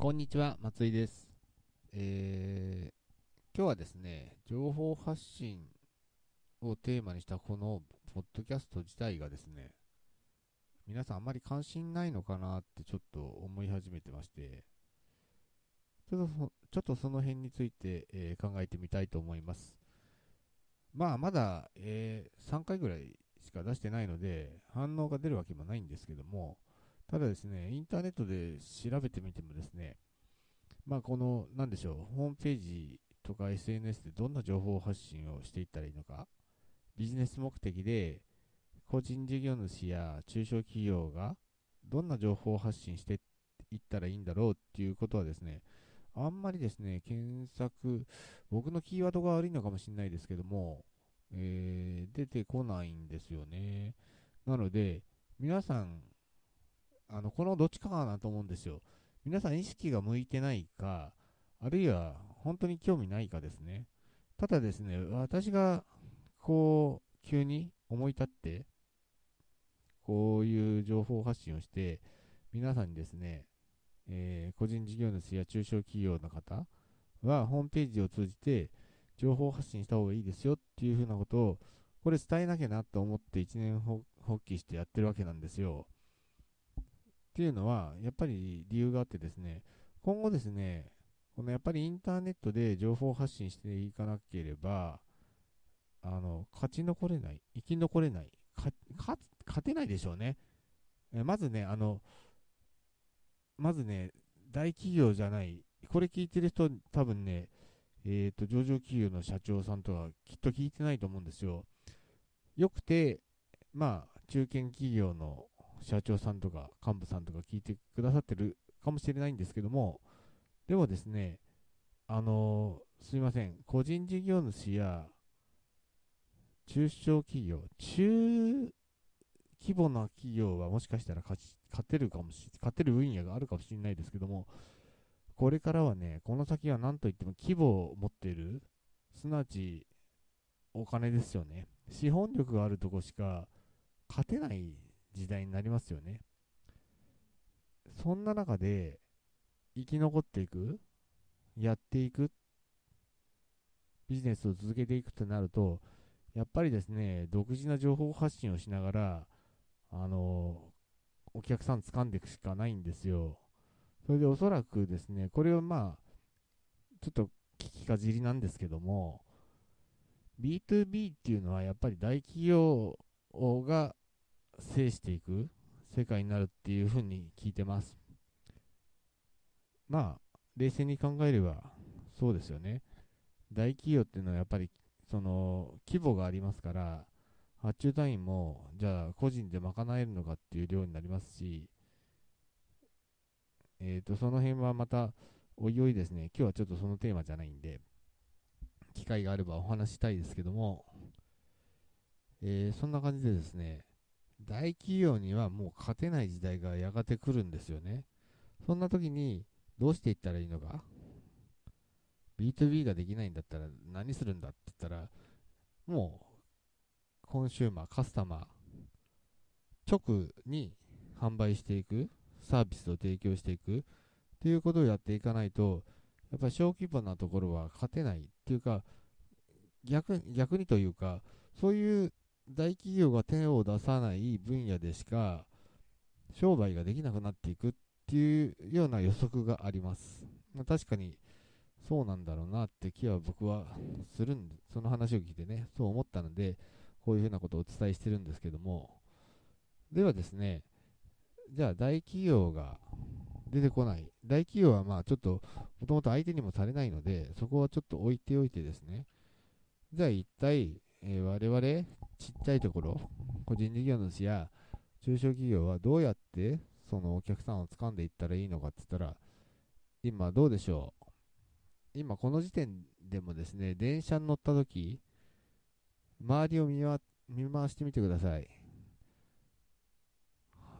こんにちは、松井です。えー、今日はですね、情報発信をテーマにしたこのポッドキャスト自体がですね、皆さんあんまり関心ないのかなってちょっと思い始めてまして、ちょっとそちょっとその辺について、えー考えてみたいと思います。まあ、まだ、えー3回ぐらいしか出してないので、反応が出るわけもないんですけども、ただですね、インターネットで調べてみてもですね、まあこの、なんでしょう、ホームページとか SNS でどんな情報発信をしていったらいいのか、ビジネス目的で個人事業主や中小企業がどんな情報発信していったらいいんだろうっていうことはですね、あんまりですね、検索、僕のキーワードが悪いのかもしれないですけども、えー出てこないんですよね。なので、皆さん、あの、このどっちかかなと思うんですよ。皆さん意識が向いてないか、あるいは本当に興味ないかですね。ただですね、私が、こう、急に思い立って、こういう情報発信をして、皆さんにですね、えー個人事業主や中小企業の方は、ホームページを通じて、情報発信した方がいいですよっていうふうなことを、これ伝えなきゃなと思って一年発起してやってるわけなんですよ。っていうのは、やっぱり理由があってですね、今後ですね、このやっぱりインターネットで情報発信していかなければ、あの、勝ち残れない、生き残れない、勝てないでしょうね。えまずね、あの、まずね、大企業じゃない、これ聞いてる人、多分ね、えっ、と、上場企業の社長さんとはきっと聞いてないと思うんですよ。よくて、まあ、中堅企業の社長さんとか幹部さんとか聞いてくださってるかもしれないんですけども、でもですね、あのすいません、個人事業主や中小企業、中規模な企業はもしかしたら勝ち勝てるかもし、勝てる分野があるかもしれないですけども、これからはね、この先は何といっても規模を持っている、すなわちお金ですよね。資本力があるとこしか勝てない時代になりますよね。そんな中で生き残っていく、やっていく、ビジネスを続けていくとなると、やっぱりですね、独自な情報発信をしながら、あの、お客さん掴んでいくしかないんですよ。それでおそらくですね、これをまあ、ちょっと聞きかじりなんですけども、B2B っていうのはやっぱり大企業が制していく世界になるっていうふうに聞いてます。まあ、冷静に考えればそうですよね。大企業っていうのはやっぱりその規模がありますから、発注単位もじゃあ個人で賄えるのかっていう量になりますし、えー、とその辺はまたおいおいですね、今日はちょっとそのテーマじゃないんで、機会があればお話したいですけども、えーそんな感じでですね、大企業にはもう勝てない時代がやがて来るんですよね。そんな時にどうしていったらいいのか ?B2B ができないんだったら何するんだって言ったら、もうコンシューマー、カスタマー、直に販売していく、サービスを提供していくっていうことをやっていかないと、やっぱり小規模なところは勝てないっていうか、逆逆にというか、そういう大企業が手を出さない分野でしか商売ができなくなっていくっていうような予測があります。まあ確かにそうなんだろうなって気は僕はするんで、その話を聞いてね、そう思ったので、こういうふうなことをお伝えしてるんですけども、ではですね、じゃあ大企業が出てこない。大企業はまあちょっと、もともと相手にもされないので、そこはちょっと置いておいてですね、じゃあ一体、えー我々、ちっちゃいところ、個人事業主や中小企業はどうやってそのお客さんを掴んでいったらいいのかって言ったら、今どうでしょう。今この時点でもですね、電車に乗った時、周りを見見回してみてください。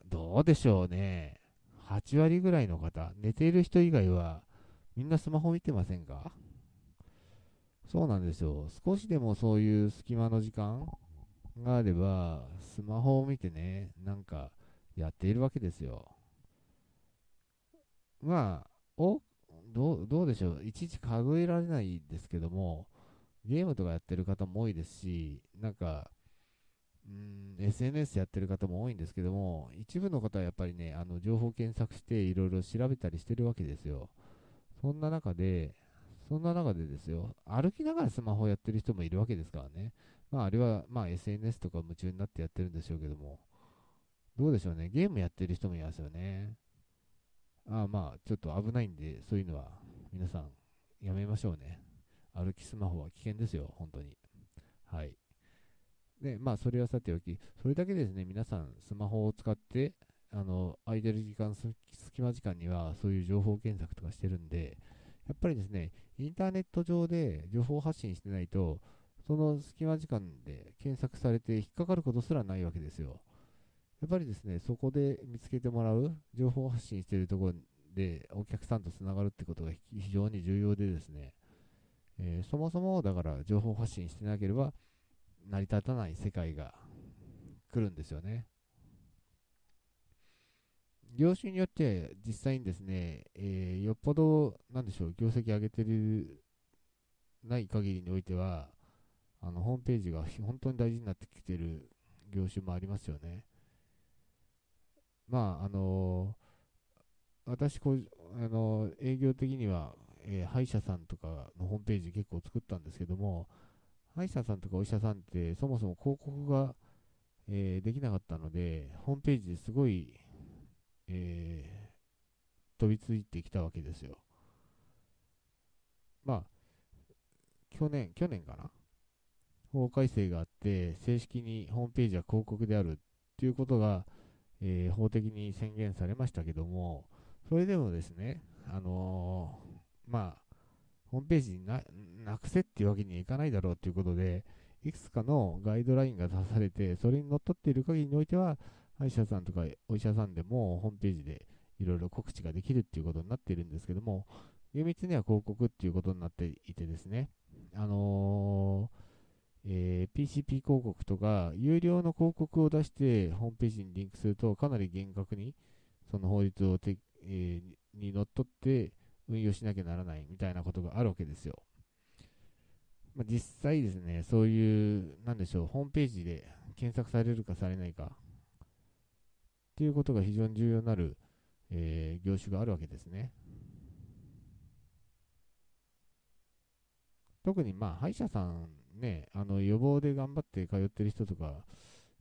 どうでしょうね。8割ぐらいの方、寝ている人以外は、みんなスマホ見てませんか？そうなんですよ。少しでもそういう隙間の時間があれば、スマホを見てね、なんかやっているわけですよ。まあ、おどうどうでしょう、いちいち数えられないですけども、ゲームとかやってる方も多いですし、なんか、うん、SNS やってる方も多いんですけども、一部の方はやっぱりね、あの情報検索していろいろ調べたりしてるわけですよ。そんな中で、そんな中でですよ、歩きながらスマホをやってる人もいるわけですからね。まあ、あれは、まあ、SNS とか夢中になってやってるんでしょうけども、どうでしょうね、ゲームやってる人もいますよね。ああまあ、ちょっと危ないんで、そういうのは皆さんやめましょうね。歩きスマホは危険ですよ、本当に。はい。で、まあ、それはさておき、それだけですね、皆さん、スマホを使って、あの、空いてる時間、隙間時間には、そういう情報検索とかしてるんで、やっぱりですね、インターネット上で情報発信してないと、その隙間時間で検索されて引っかかることすらないわけですよ。やっぱりですね、そこで見つけてもらう、情報発信してるところでお客さんとつながるってことが非常に重要でですね、えー、そもそもだから情報発信してなければ成り立たない世界が来るんですよね。業種によって実際にですね、えー、ぽど、なんでしょう、業績上げてる、ない限りにおいては、あの、ホームページが本当に大事になってきてる業種もありますよね。まあ、あのー、私こ、あのー、営業的には、えー、歯医者さんとかのホームページ結構作ったんですけども、歯医者さんとかお医者さんってそもそも広告が、え、できなかったので、ホームページですごい、えー、飛びついてきたわけですよ。まあ、去年、去年かな？法改正があって、正式にホームページは広告であるっていうことが、えー、法的に宣言されましたけども、それでもですね、あのー、まあ、ホームページになくせっていうわけにはいかないだろうということで、いくつかのガイドラインが出されて、それにのっとっている限りにおいては、歯医者さんとかお医者さんでもホームページでいろいろ告知ができるっていうことになっているんですけども、厳密には広告っていうことになっていてですね、あのー、えー、PCP 広告とか、有料の広告を出してホームページにリンクすると、かなり厳格にその法律をて、えー、にのっとって運用しなきゃならないみたいなことがあるわけですよ。まあ、実際ですね、そういう、なんでしょう、ホームページで検索されるかされないかっていうことが非常に重要になる、えー、業種があるわけですね。特にまあ歯医者さんね、あの予防で頑張って通ってる人とか、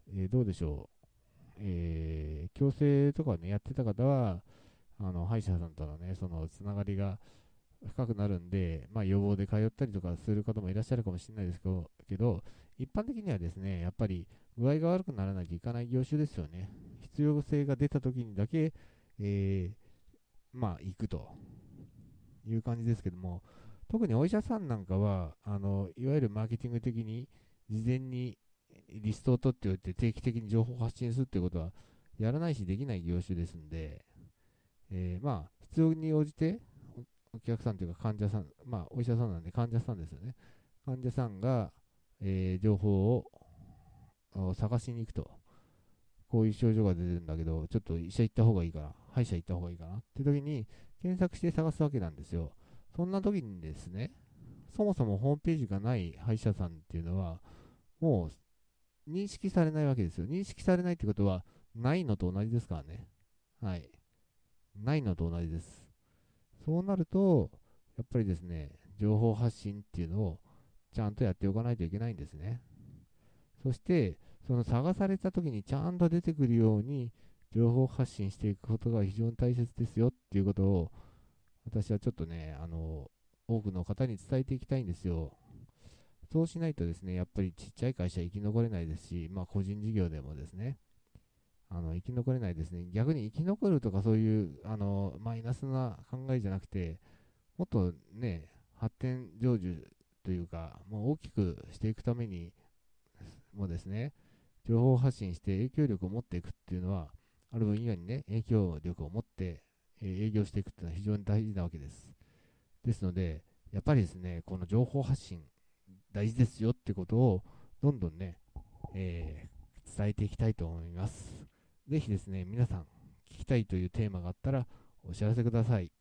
えー、どうでしょう、えー、矯正とかね、やってた方は、あの歯医者さんとのね、そのつながりが深くなるんで、まあ、予防で通ったりとかする方もいらっしゃるかもしれないですけど、一般的にはですね、やっぱり具合が悪くならなきゃいかない業種ですよね。必要性が出た時にだけ、えー、まあ、行くという感じですけども、特にお医者さんなんかは、あの、いわゆるマーケティング的に事前にリストを取っておいて定期的に情報を発信するっていうことはやらないしできない業種ですんで、えー、まあ、必要に応じて、お客さんというか患者さん、まあ、お医者さんなんで患者さんですよね。患者さんが、えー、情報を探しに行くと。こういう症状が出てるんだけど、ちょっと医者行った方がいいかな、歯医者行った方がいいかなって時に検索して探すわけなんですよ。そんな時にですね、そもそもホームページがない歯医者さんっていうのは、もう認識されないわけですよ。認識されないってことは、ないのと同じですからね。はい。ないのと同じです。そうなると、やっぱりですね、情報発信っていうのをちゃんとやっておかないといけないんですね。そして、その探された時にちゃんと出てくるように情報発信していくことが非常に大切ですよっていうことを私はちょっとね、あの、多くの方に伝えていきたいんですよ。そうしないとですね、やっぱりちっちゃい会社生き残れないですし、まあ個人事業でもですね、あの生き残れないですね。逆に生き残るとかそういうあのマイナスな考えじゃなくて、もっとね、発展成就というか、もう大きくしていくためにもですね、情報発信して影響力を持っていくっていうのは、ある分以外にね、影響力を持って、えー、営業していくっていうのは非常に大事なわけです。ですので、やっぱりですね、この情報発信大事ですよってことを、どんどんね、えー、伝えていきたいと思います。ぜひですね、皆さん聞きたいというテーマがあったらお知らせください。